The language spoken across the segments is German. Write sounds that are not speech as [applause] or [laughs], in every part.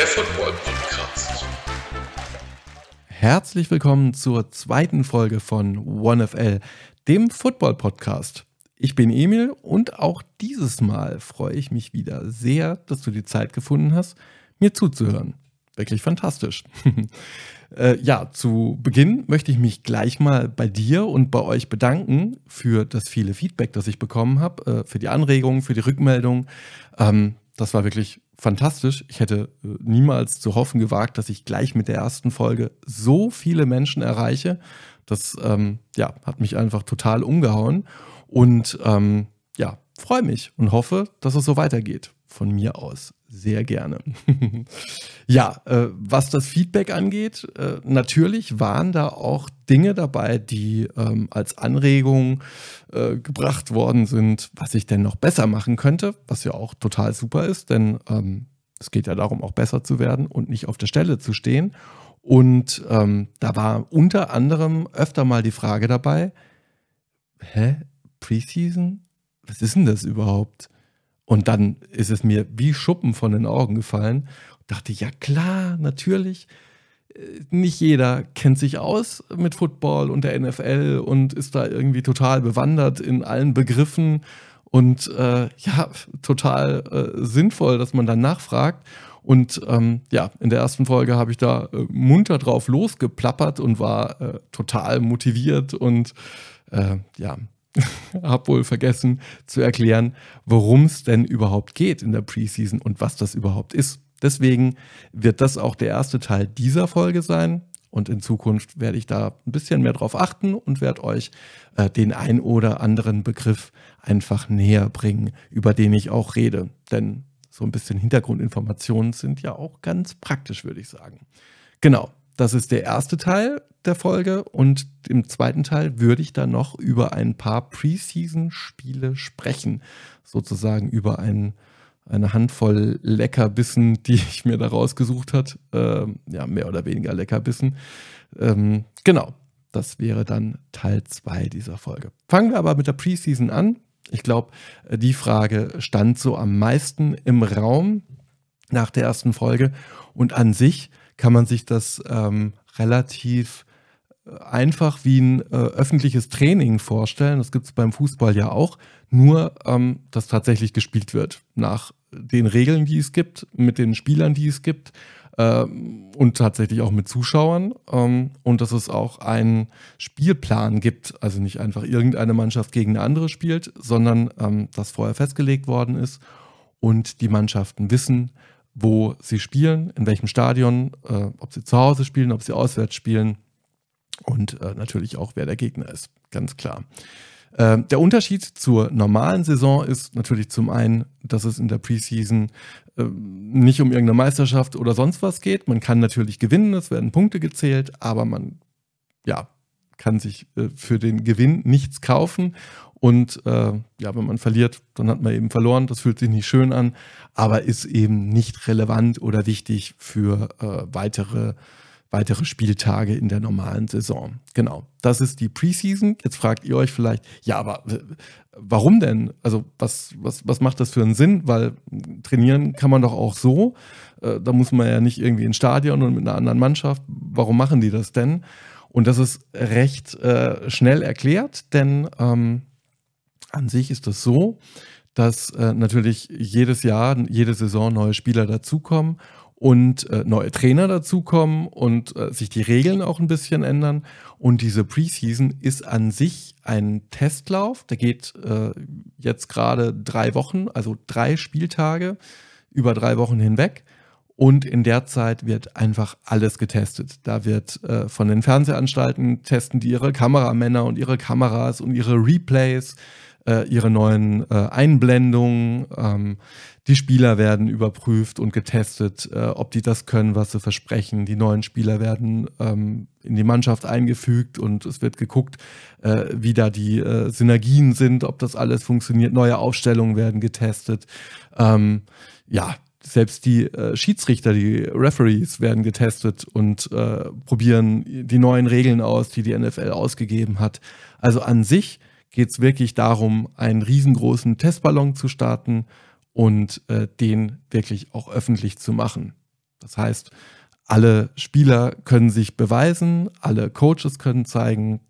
Der Football Podcast. Herzlich willkommen zur zweiten Folge von OneFL, dem Football Podcast. Ich bin Emil und auch dieses Mal freue ich mich wieder sehr, dass du die Zeit gefunden hast, mir zuzuhören. Wirklich fantastisch. [laughs] äh, ja, zu Beginn möchte ich mich gleich mal bei dir und bei euch bedanken für das viele Feedback, das ich bekommen habe, äh, für die Anregungen, für die Rückmeldung. Ähm, das war wirklich fantastisch. Ich hätte äh, niemals zu hoffen gewagt, dass ich gleich mit der ersten Folge so viele Menschen erreiche. Das ähm, ja, hat mich einfach total umgehauen. Und ähm, ja, freue mich und hoffe, dass es so weitergeht. Von mir aus sehr gerne. [laughs] ja, äh, was das Feedback angeht, äh, natürlich waren da auch Dinge dabei, die ähm, als Anregung äh, gebracht worden sind, was ich denn noch besser machen könnte, was ja auch total super ist, denn ähm, es geht ja darum, auch besser zu werden und nicht auf der Stelle zu stehen. Und ähm, da war unter anderem öfter mal die Frage dabei, hä, Preseason? Was ist denn das überhaupt? Und dann ist es mir wie Schuppen von den Augen gefallen. Und dachte, ja klar, natürlich. Äh, nicht jeder kennt sich aus mit Football und der NFL und ist da irgendwie total bewandert in allen Begriffen und äh, ja, total äh, sinnvoll, dass man dann nachfragt. Und ähm, ja, in der ersten Folge habe ich da äh, munter drauf losgeplappert und war äh, total motiviert und äh, ja, [laughs] habe wohl vergessen zu erklären, worum es denn überhaupt geht in der Preseason und was das überhaupt ist. Deswegen wird das auch der erste Teil dieser Folge sein. Und in Zukunft werde ich da ein bisschen mehr drauf achten und werde euch äh, den ein oder anderen Begriff einfach näher bringen, über den ich auch rede. Denn so ein bisschen Hintergrundinformationen sind ja auch ganz praktisch, würde ich sagen. Genau, das ist der erste Teil der Folge und im zweiten Teil würde ich dann noch über ein paar Preseason-Spiele sprechen. Sozusagen über ein, eine Handvoll Leckerbissen, die [laughs] ich mir da rausgesucht habe. Ähm, ja, mehr oder weniger Leckerbissen. Ähm, genau, das wäre dann Teil 2 dieser Folge. Fangen wir aber mit der Preseason an. Ich glaube, die Frage stand so am meisten im Raum nach der ersten Folge. Und an sich kann man sich das ähm, relativ äh, einfach wie ein äh, öffentliches Training vorstellen. Das gibt es beim Fußball ja auch, nur ähm, dass tatsächlich gespielt wird nach den Regeln, die es gibt, mit den Spielern, die es gibt äh, und tatsächlich auch mit Zuschauern. Ähm, und dass es auch einen Spielplan gibt, also nicht einfach irgendeine Mannschaft gegen eine andere spielt, sondern ähm, das vorher festgelegt worden ist. Und die Mannschaften wissen, wo sie spielen, in welchem Stadion, äh, ob sie zu Hause spielen, ob sie auswärts spielen und äh, natürlich auch, wer der Gegner ist, ganz klar. Äh, der Unterschied zur normalen Saison ist natürlich zum einen, dass es in der Preseason äh, nicht um irgendeine Meisterschaft oder sonst was geht. Man kann natürlich gewinnen, es werden Punkte gezählt, aber man ja, kann sich äh, für den Gewinn nichts kaufen und äh, ja, wenn man verliert, dann hat man eben verloren. Das fühlt sich nicht schön an, aber ist eben nicht relevant oder wichtig für äh, weitere, weitere Spieltage in der normalen Saison. Genau, das ist die Preseason. Jetzt fragt ihr euch vielleicht, ja, aber warum denn? Also was, was, was macht das für einen Sinn? Weil trainieren kann man doch auch so. Äh, da muss man ja nicht irgendwie ins Stadion und mit einer anderen Mannschaft. Warum machen die das denn? Und das ist recht äh, schnell erklärt, denn ähm, an sich ist das so, dass äh, natürlich jedes Jahr, jede Saison neue Spieler dazukommen und äh, neue Trainer dazukommen und äh, sich die Regeln auch ein bisschen ändern. Und diese Preseason ist an sich ein Testlauf. Der geht äh, jetzt gerade drei Wochen, also drei Spieltage über drei Wochen hinweg. Und in der Zeit wird einfach alles getestet. Da wird äh, von den Fernsehanstalten testen die ihre Kameramänner und ihre Kameras und ihre Replays äh, ihre neuen äh, Einblendungen. Ähm, die Spieler werden überprüft und getestet, äh, ob die das können, was sie versprechen. Die neuen Spieler werden ähm, in die Mannschaft eingefügt und es wird geguckt, äh, wie da die äh, Synergien sind, ob das alles funktioniert. Neue Aufstellungen werden getestet. Ähm, ja, selbst die äh, Schiedsrichter, die Referees werden getestet und äh, probieren die neuen Regeln aus, die die NFL ausgegeben hat. Also an sich geht es wirklich darum, einen riesengroßen Testballon zu starten und äh, den wirklich auch öffentlich zu machen. Das heißt, alle Spieler können sich beweisen, alle Coaches können zeigen,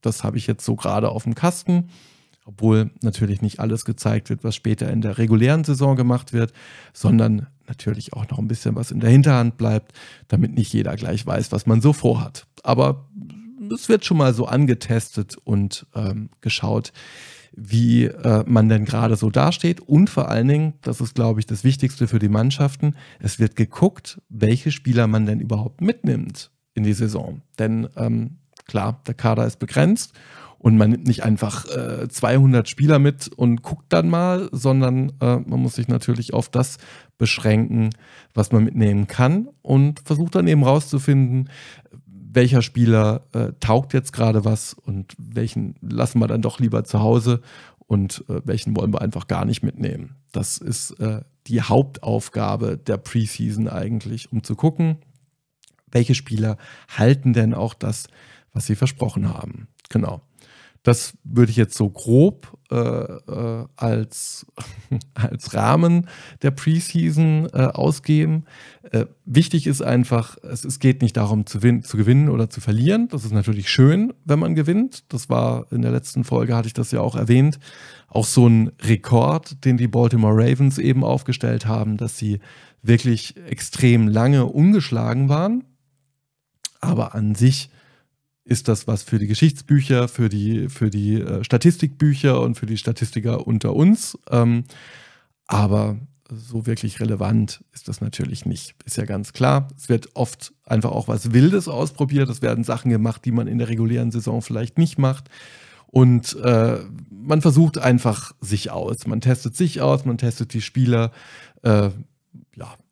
das habe ich jetzt so gerade auf dem Kasten, obwohl natürlich nicht alles gezeigt wird, was später in der regulären Saison gemacht wird, sondern natürlich auch noch ein bisschen was in der Hinterhand bleibt, damit nicht jeder gleich weiß, was man so vorhat. Aber es wird schon mal so angetestet und ähm, geschaut, wie äh, man denn gerade so dasteht. Und vor allen Dingen, das ist, glaube ich, das Wichtigste für die Mannschaften, es wird geguckt, welche Spieler man denn überhaupt mitnimmt in die Saison. Denn ähm, klar, der Kader ist begrenzt und man nimmt nicht einfach äh, 200 Spieler mit und guckt dann mal, sondern äh, man muss sich natürlich auf das beschränken, was man mitnehmen kann und versucht dann eben rauszufinden, welcher Spieler äh, taugt jetzt gerade was und welchen lassen wir dann doch lieber zu Hause und äh, welchen wollen wir einfach gar nicht mitnehmen. Das ist äh, die Hauptaufgabe der Preseason eigentlich, um zu gucken, welche Spieler halten denn auch das, was sie versprochen haben. Genau. Das würde ich jetzt so grob äh, äh, als, [laughs] als Rahmen der Preseason äh, ausgeben. Äh, wichtig ist einfach, es, es geht nicht darum zu, zu, gewinnen oder zu verlieren. Das ist natürlich schön, wenn man gewinnt. Das war in der letzten Folge, hatte ich das ja auch erwähnt, auch so ein Rekord, den die Baltimore Ravens eben aufgestellt haben, dass sie wirklich extrem lange ungeschlagen waren. Aber an sich ist das was für die Geschichtsbücher, für die, für die äh, Statistikbücher und für die Statistiker unter uns. Ähm, aber so wirklich relevant ist das natürlich nicht. Ist ja ganz klar. Es wird oft einfach auch was Wildes ausprobiert. Es werden Sachen gemacht, die man in der regulären Saison vielleicht nicht macht. Und äh, man versucht einfach sich aus. Man testet sich aus, man testet die Spieler. Äh,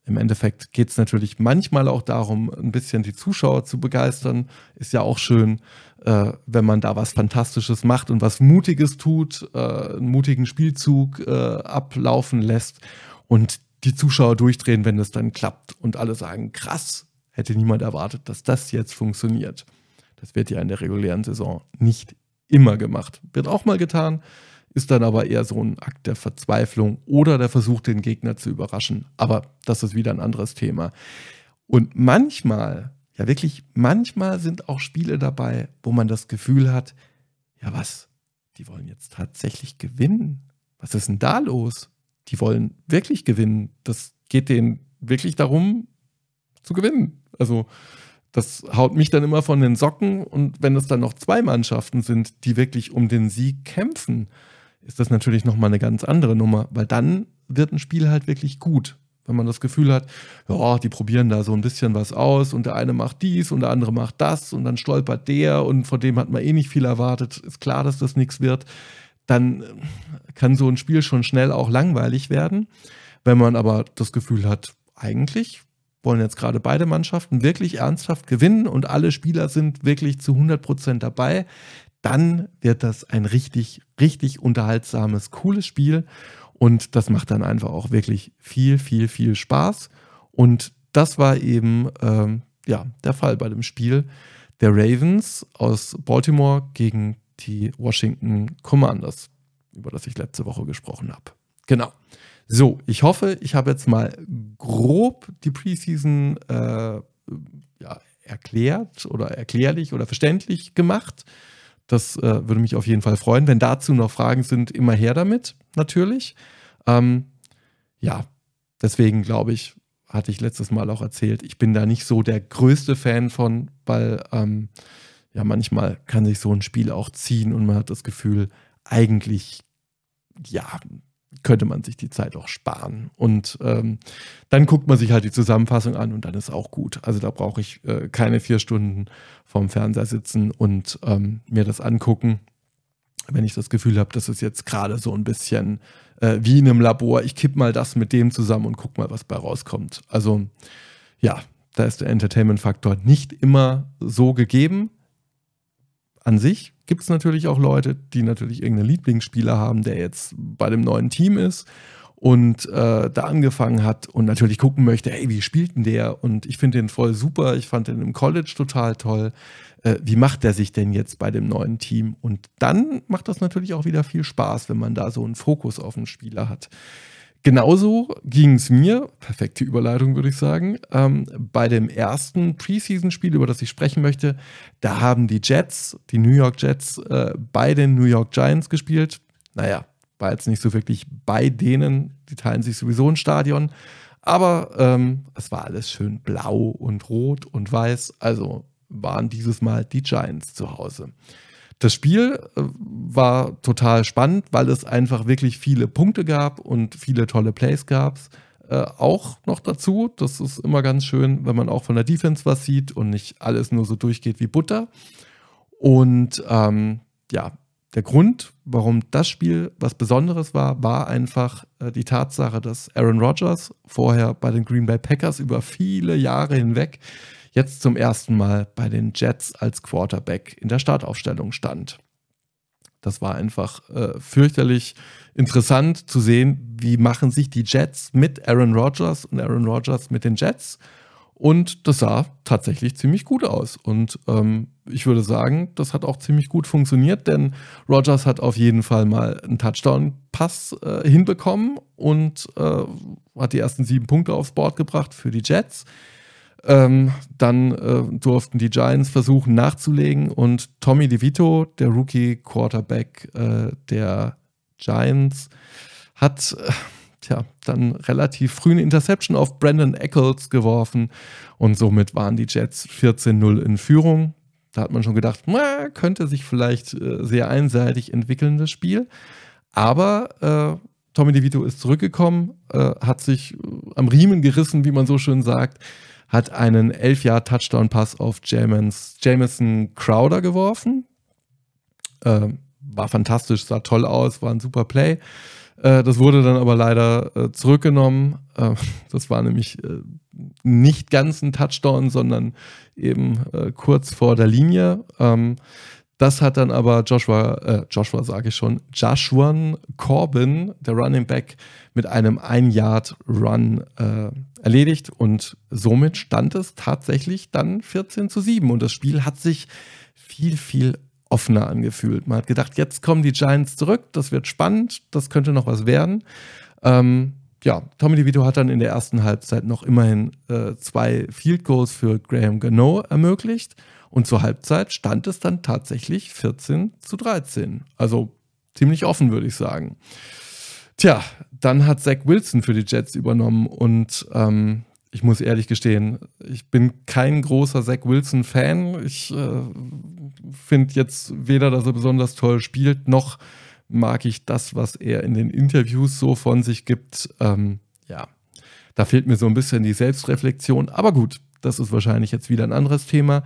im Endeffekt geht es natürlich manchmal auch darum, ein bisschen die Zuschauer zu begeistern. Ist ja auch schön, äh, wenn man da was Fantastisches macht und was Mutiges tut, äh, einen mutigen Spielzug äh, ablaufen lässt und die Zuschauer durchdrehen, wenn es dann klappt und alle sagen, krass, hätte niemand erwartet, dass das jetzt funktioniert. Das wird ja in der regulären Saison nicht immer gemacht. Wird auch mal getan, ist dann aber eher so ein Akt der Verzweiflung oder der Versuch, den Gegner zu überraschen. Aber das ist wieder ein anderes Thema. Und manchmal, ja wirklich, manchmal sind auch Spiele dabei, wo man das Gefühl hat, ja was, die wollen jetzt tatsächlich gewinnen. Was ist denn da los? Die wollen wirklich gewinnen. Das geht denen wirklich darum, zu gewinnen. Also das haut mich dann immer von den Socken. Und wenn es dann noch zwei Mannschaften sind, die wirklich um den Sieg kämpfen, ist das natürlich nochmal eine ganz andere Nummer, weil dann wird ein Spiel halt wirklich gut. Wenn man das Gefühl hat, ja, die probieren da so ein bisschen was aus und der eine macht dies und der andere macht das und dann stolpert der und von dem hat man eh nicht viel erwartet, ist klar, dass das nichts wird, dann kann so ein Spiel schon schnell auch langweilig werden. Wenn man aber das Gefühl hat, eigentlich wollen jetzt gerade beide Mannschaften wirklich ernsthaft gewinnen und alle Spieler sind wirklich zu 100 Prozent dabei, dann wird das ein richtig, richtig unterhaltsames, cooles Spiel. Und das macht dann einfach auch wirklich viel, viel, viel Spaß. Und das war eben ähm, ja, der Fall bei dem Spiel der Ravens aus Baltimore gegen die Washington Commanders, über das ich letzte Woche gesprochen habe. Genau. So, ich hoffe, ich habe jetzt mal grob die Preseason äh, ja, erklärt oder erklärlich oder verständlich gemacht. Das äh, würde mich auf jeden Fall freuen. Wenn dazu noch Fragen sind, immer her damit, natürlich. Ähm, ja, deswegen glaube ich, hatte ich letztes Mal auch erzählt, ich bin da nicht so der größte Fan von, weil ähm, ja manchmal kann sich so ein Spiel auch ziehen und man hat das Gefühl, eigentlich ja könnte man sich die Zeit auch sparen. Und ähm, dann guckt man sich halt die Zusammenfassung an und dann ist auch gut. Also da brauche ich äh, keine vier Stunden vorm Fernseher sitzen und ähm, mir das angucken, wenn ich das Gefühl habe, das ist jetzt gerade so ein bisschen äh, wie in einem Labor. Ich kipp mal das mit dem zusammen und guck mal, was bei rauskommt. Also ja, da ist der Entertainment-Faktor nicht immer so gegeben. An sich gibt es natürlich auch Leute, die natürlich irgendeinen Lieblingsspieler haben, der jetzt bei dem neuen Team ist und äh, da angefangen hat und natürlich gucken möchte, hey, wie spielt denn der? Und ich finde den voll super. Ich fand den im College total toll. Äh, wie macht der sich denn jetzt bei dem neuen Team? Und dann macht das natürlich auch wieder viel Spaß, wenn man da so einen Fokus auf den Spieler hat. Genauso ging es mir, perfekte Überleitung würde ich sagen, ähm, bei dem ersten Preseason-Spiel, über das ich sprechen möchte. Da haben die Jets, die New York Jets, äh, bei den New York Giants gespielt. Naja, war jetzt nicht so wirklich bei denen, die teilen sich sowieso ein Stadion. Aber ähm, es war alles schön blau und rot und weiß. Also waren dieses Mal die Giants zu Hause. Das Spiel äh, war total spannend, weil es einfach wirklich viele Punkte gab und viele tolle Plays gab. Äh, auch noch dazu, das ist immer ganz schön, wenn man auch von der Defense was sieht und nicht alles nur so durchgeht wie Butter. Und ähm, ja, der Grund, warum das Spiel was Besonderes war, war einfach äh, die Tatsache, dass Aaron Rodgers vorher bei den Green Bay Packers über viele Jahre hinweg jetzt zum ersten Mal bei den Jets als Quarterback in der Startaufstellung stand. Das war einfach äh, fürchterlich interessant zu sehen, wie machen sich die Jets mit Aaron Rodgers und Aaron Rodgers mit den Jets. Und das sah tatsächlich ziemlich gut aus. Und ähm, ich würde sagen, das hat auch ziemlich gut funktioniert, denn Rogers hat auf jeden Fall mal einen Touchdown-Pass äh, hinbekommen und äh, hat die ersten sieben Punkte aufs Board gebracht für die Jets. Ähm, dann äh, durften die Giants versuchen nachzulegen und Tommy DeVito, der Rookie-Quarterback äh, der Giants, hat äh, tja, dann relativ früh eine Interception auf Brandon Eccles geworfen und somit waren die Jets 14-0 in Führung. Da hat man schon gedacht, na, könnte sich vielleicht äh, sehr einseitig entwickeln, das Spiel. Aber äh, Tommy DeVito ist zurückgekommen, äh, hat sich am Riemen gerissen, wie man so schön sagt, hat einen 11-Jahr-Touchdown-Pass auf Jameson Crowder geworfen. Äh, war fantastisch, sah toll aus, war ein super Play. Äh, das wurde dann aber leider äh, zurückgenommen. Äh, [laughs] das war nämlich nicht ganz ein Touchdown, sondern eben kurz vor der Linie. Ähm, das hat dann aber Joshua, äh, Joshua sage ich schon, Joshua Corbin, der Running Back, mit einem Ein-Yard-Run äh, erledigt. Und somit stand es tatsächlich dann 14 zu 7 und das Spiel hat sich viel, viel offener angefühlt. Man hat gedacht, jetzt kommen die Giants zurück, das wird spannend, das könnte noch was werden. Ähm, ja, Tommy DeVito hat dann in der ersten Halbzeit noch immerhin äh, zwei Field Goals für Graham Gano ermöglicht und zur Halbzeit stand es dann tatsächlich 14 zu 13. Also ziemlich offen, würde ich sagen. Tja, dann hat Zach Wilson für die Jets übernommen und ähm, ich muss ehrlich gestehen, ich bin kein großer Zach Wilson-Fan. Ich äh, finde jetzt weder, dass er besonders toll spielt, noch mag ich das, was er in den Interviews so von sich gibt. Ähm, ja, da fehlt mir so ein bisschen die Selbstreflexion. Aber gut, das ist wahrscheinlich jetzt wieder ein anderes Thema.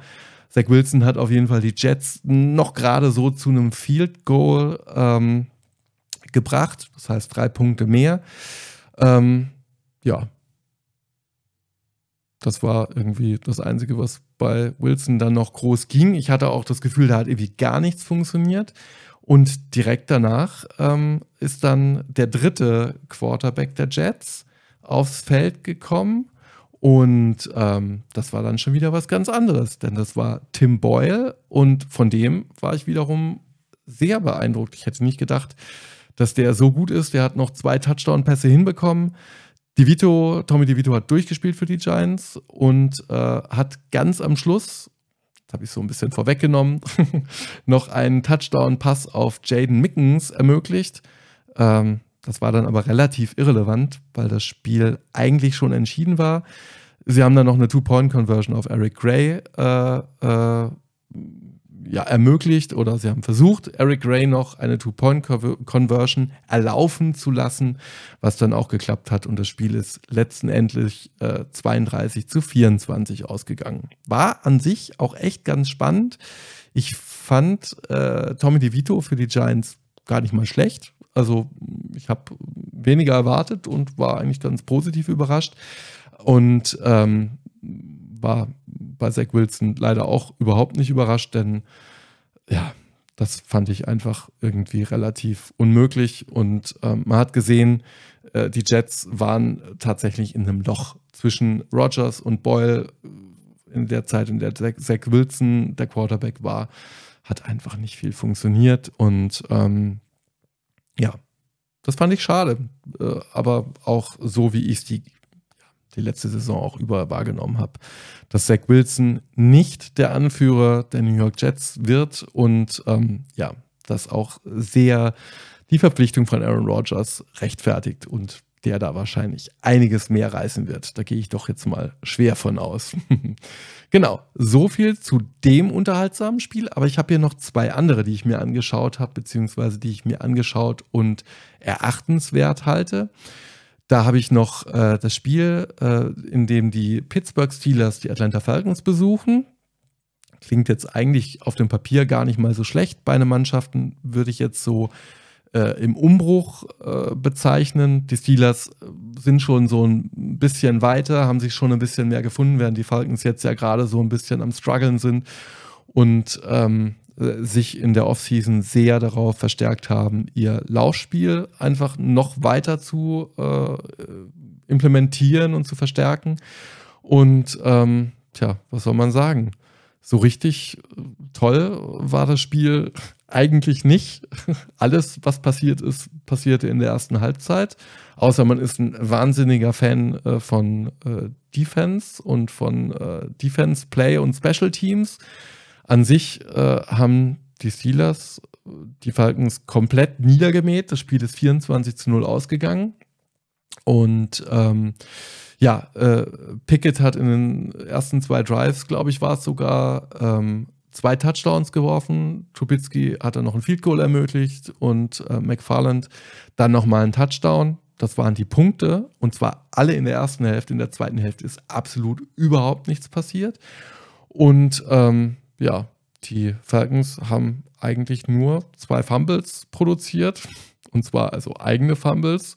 Zach Wilson hat auf jeden Fall die Jets noch gerade so zu einem Field Goal ähm, gebracht. Das heißt drei Punkte mehr. Ähm, ja, das war irgendwie das Einzige, was bei Wilson dann noch groß ging. Ich hatte auch das Gefühl, da hat irgendwie gar nichts funktioniert. Und direkt danach ähm, ist dann der dritte Quarterback der Jets aufs Feld gekommen. Und ähm, das war dann schon wieder was ganz anderes, denn das war Tim Boyle und von dem war ich wiederum sehr beeindruckt. Ich hätte nicht gedacht, dass der so gut ist. Der hat noch zwei Touchdown-Pässe hinbekommen. DeVito, Tommy DeVito hat durchgespielt für die Giants und äh, hat ganz am Schluss, das habe ich so ein bisschen vorweggenommen, [laughs] noch einen Touchdown-Pass auf Jaden Mickens ermöglicht. Ähm, das war dann aber relativ irrelevant, weil das Spiel eigentlich schon entschieden war. Sie haben dann noch eine Two-Point-Conversion auf Eric Gray äh, äh, ja, ermöglicht oder sie haben versucht, Eric Gray noch eine Two-Point-Conversion erlaufen zu lassen, was dann auch geklappt hat und das Spiel ist letztendlich äh, 32 zu 24 ausgegangen. War an sich auch echt ganz spannend. Ich fand äh, Tommy DeVito für die Giants gar nicht mal schlecht. Also ich habe weniger erwartet und war eigentlich ganz positiv überrascht und ähm, war bei Zach Wilson leider auch überhaupt nicht überrascht, denn ja, das fand ich einfach irgendwie relativ unmöglich. Und ähm, man hat gesehen, äh, die Jets waren tatsächlich in einem Loch zwischen Rogers und Boyle äh, in der Zeit, in der Zach Wilson der Quarterback war, hat einfach nicht viel funktioniert. Und ähm, ja, das fand ich schade. Äh, aber auch so, wie ich es die die letzte Saison auch über wahrgenommen habe, dass Zach Wilson nicht der Anführer der New York Jets wird und ähm, ja, dass auch sehr die Verpflichtung von Aaron Rodgers rechtfertigt und der da wahrscheinlich einiges mehr reißen wird. Da gehe ich doch jetzt mal schwer von aus. [laughs] genau, so viel zu dem unterhaltsamen Spiel. Aber ich habe hier noch zwei andere, die ich mir angeschaut habe, beziehungsweise die ich mir angeschaut und erachtenswert halte. Da habe ich noch äh, das Spiel, äh, in dem die Pittsburgh Steelers die Atlanta Falcons besuchen. Klingt jetzt eigentlich auf dem Papier gar nicht mal so schlecht. Beide Mannschaften würde ich jetzt so äh, im Umbruch äh, bezeichnen. Die Steelers äh, sind schon so ein bisschen weiter, haben sich schon ein bisschen mehr gefunden, während die Falcons jetzt ja gerade so ein bisschen am struggeln sind. Und ähm, sich in der Offseason sehr darauf verstärkt haben, ihr Laufspiel einfach noch weiter zu äh, implementieren und zu verstärken. Und ähm, tja, was soll man sagen? So richtig toll war das Spiel eigentlich nicht. [laughs] Alles, was passiert ist, passierte in der ersten Halbzeit. Außer man ist ein wahnsinniger Fan äh, von äh, Defense und von äh, Defense Play und Special Teams. An sich äh, haben die Steelers die Falcons komplett niedergemäht. Das Spiel ist 24 zu 0 ausgegangen. Und ähm, ja, äh, Pickett hat in den ersten zwei Drives, glaube ich, war es sogar, ähm, zwei Touchdowns geworfen. Trubitsky hat dann noch ein Field Goal ermöglicht und äh, McFarland dann nochmal einen Touchdown. Das waren die Punkte und zwar alle in der ersten Hälfte. In der zweiten Hälfte ist absolut überhaupt nichts passiert. Und ähm, ja, die Falcons haben eigentlich nur zwei Fumbles produziert. Und zwar also eigene Fumbles.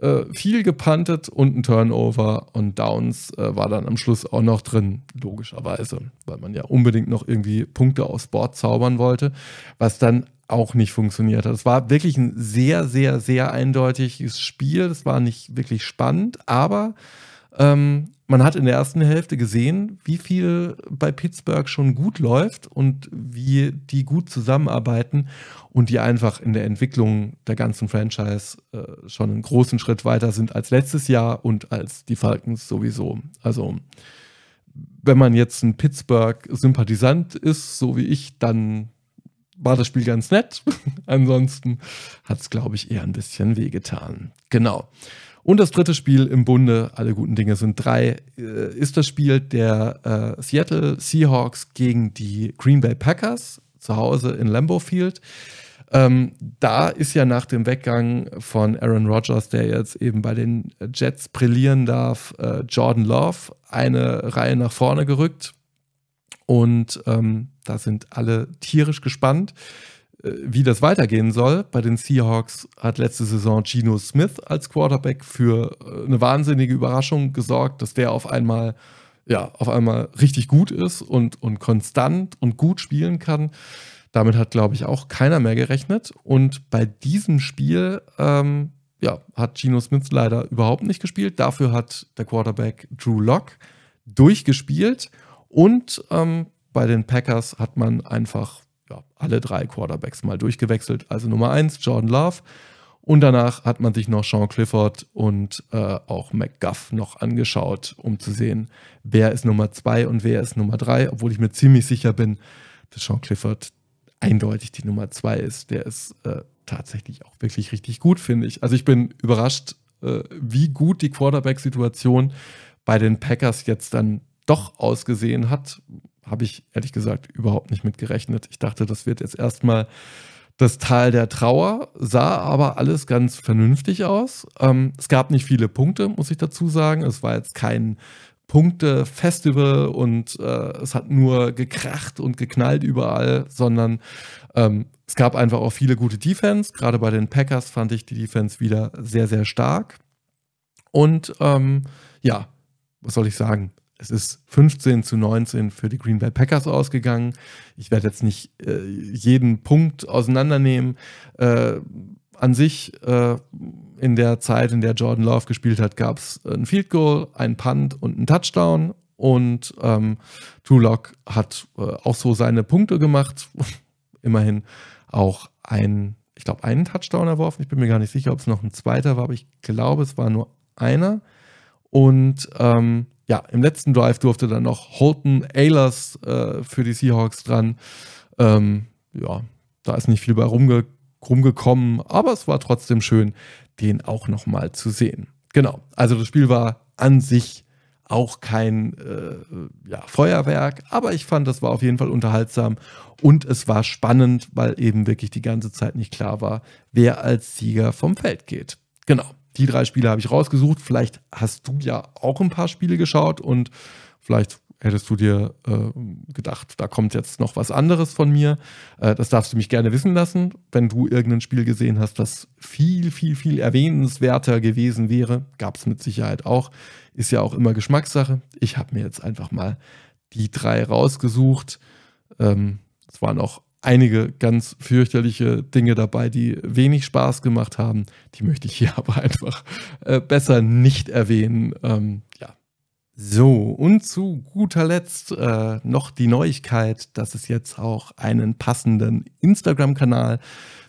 Äh, viel gepantet und ein Turnover und Downs äh, war dann am Schluss auch noch drin, logischerweise, weil man ja unbedingt noch irgendwie Punkte aufs Board zaubern wollte, was dann auch nicht funktioniert hat. Es war wirklich ein sehr, sehr, sehr eindeutiges Spiel. Es war nicht wirklich spannend, aber ähm, man hat in der ersten Hälfte gesehen, wie viel bei Pittsburgh schon gut läuft und wie die gut zusammenarbeiten und die einfach in der Entwicklung der ganzen Franchise äh, schon einen großen Schritt weiter sind als letztes Jahr und als die Falcons sowieso. Also wenn man jetzt ein Pittsburgh-Sympathisant ist, so wie ich, dann war das Spiel ganz nett. [laughs] Ansonsten hat es, glaube ich, eher ein bisschen wehgetan. Genau. Und das dritte Spiel im Bunde, alle guten Dinge sind drei, äh, ist das Spiel der äh, Seattle Seahawks gegen die Green Bay Packers zu Hause in Lambeau Field. Ähm, da ist ja nach dem Weggang von Aaron Rodgers, der jetzt eben bei den Jets brillieren darf, äh, Jordan Love eine Reihe nach vorne gerückt. Und ähm, da sind alle tierisch gespannt. Äh, wie das weitergehen soll. Bei den Seahawks hat letzte Saison Geno Smith als Quarterback für äh, eine wahnsinnige Überraschung gesorgt, dass der auf einmal ja, auf einmal richtig gut ist und, und konstant und gut spielen kann. Damit hat, glaube ich, auch keiner mehr gerechnet. Und bei diesem Spiel ähm, ja, hat Geno Smith leider überhaupt nicht gespielt. Dafür hat der Quarterback Drew Locke durchgespielt. Und ähm, bei den Packers hat man einfach ja, alle drei Quarterbacks mal durchgewechselt. Also Nummer eins Jordan Love. Und danach hat man sich noch Sean Clifford und äh, auch McGuff noch angeschaut, um zu sehen, wer ist Nummer zwei und wer ist Nummer drei. Obwohl ich mir ziemlich sicher bin, dass Sean Clifford eindeutig die Nummer zwei ist. Der ist äh, tatsächlich auch wirklich richtig gut, finde ich. Also ich bin überrascht, äh, wie gut die Quarterback-Situation bei den Packers jetzt dann doch ausgesehen hat habe ich ehrlich gesagt überhaupt nicht mit gerechnet. Ich dachte, das wird jetzt erstmal das Tal der Trauer, sah aber alles ganz vernünftig aus. Ähm, es gab nicht viele Punkte, muss ich dazu sagen. Es war jetzt kein Punkte-Festival und äh, es hat nur gekracht und geknallt überall, sondern ähm, es gab einfach auch viele gute Defense. Gerade bei den Packers fand ich die Defense wieder sehr, sehr stark. Und ähm, ja, was soll ich sagen? Es ist 15 zu 19 für die Green Bay Packers ausgegangen. Ich werde jetzt nicht äh, jeden Punkt auseinandernehmen. Äh, an sich, äh, in der Zeit, in der Jordan Love gespielt hat, gab es ein Field Goal, ein Punt und ein Touchdown. Und ähm, Drew Lock hat äh, auch so seine Punkte gemacht. [laughs] Immerhin auch ein, ich glaube, einen Touchdown erworfen. Ich bin mir gar nicht sicher, ob es noch ein zweiter war, aber ich glaube, es war nur einer. Und ähm, ja, im letzten Drive durfte dann noch Holton Aylers äh, für die Seahawks dran. Ähm, ja, da ist nicht viel bei rumge rumgekommen, aber es war trotzdem schön, den auch nochmal zu sehen. Genau, also das Spiel war an sich auch kein äh, ja, Feuerwerk, aber ich fand, das war auf jeden Fall unterhaltsam und es war spannend, weil eben wirklich die ganze Zeit nicht klar war, wer als Sieger vom Feld geht. Genau die drei Spiele habe ich rausgesucht. Vielleicht hast du ja auch ein paar Spiele geschaut und vielleicht hättest du dir äh, gedacht, da kommt jetzt noch was anderes von mir. Äh, das darfst du mich gerne wissen lassen, wenn du irgendein Spiel gesehen hast, das viel, viel, viel erwähnenswerter gewesen wäre. Gab es mit Sicherheit auch. Ist ja auch immer Geschmackssache. Ich habe mir jetzt einfach mal die drei rausgesucht. Ähm, es waren auch einige ganz fürchterliche Dinge dabei, die wenig Spaß gemacht haben. Die möchte ich hier [laughs] aber einfach äh, besser nicht erwähnen. Ähm, ja. So, und zu guter Letzt äh, noch die Neuigkeit, dass es jetzt auch einen passenden Instagram-Kanal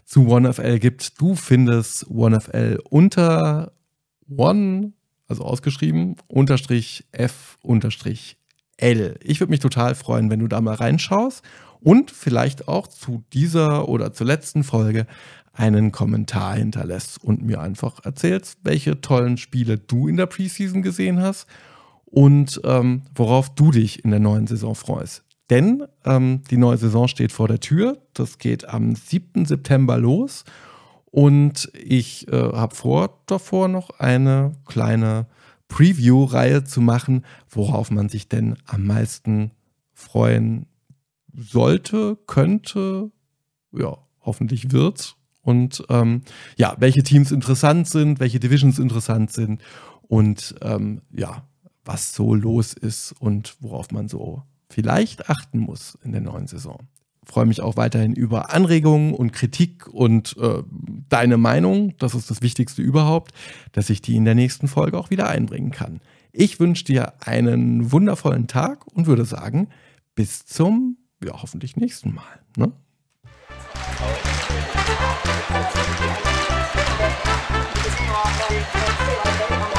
zu OneFL gibt. Du findest OneFL unter One, also ausgeschrieben, unterstrich F unterstrich L. Ich würde mich total freuen, wenn du da mal reinschaust und vielleicht auch zu dieser oder zur letzten Folge einen Kommentar hinterlässt und mir einfach erzählst, welche tollen Spiele du in der Preseason gesehen hast und ähm, worauf du dich in der neuen Saison freust. Denn ähm, die neue Saison steht vor der Tür. Das geht am 7. September los. Und ich äh, habe vor, davor noch eine kleine Preview-Reihe zu machen, worauf man sich denn am meisten freuen sollte, könnte, ja, hoffentlich wird. Und ähm, ja, welche Teams interessant sind, welche Divisions interessant sind und ähm, ja, was so los ist und worauf man so vielleicht achten muss in der neuen Saison. Ich freue mich auch weiterhin über Anregungen und Kritik und äh, deine Meinung. Das ist das Wichtigste überhaupt, dass ich die in der nächsten Folge auch wieder einbringen kann. Ich wünsche dir einen wundervollen Tag und würde sagen, bis zum ja, hoffentlich nächsten Mal. Ne? Oh.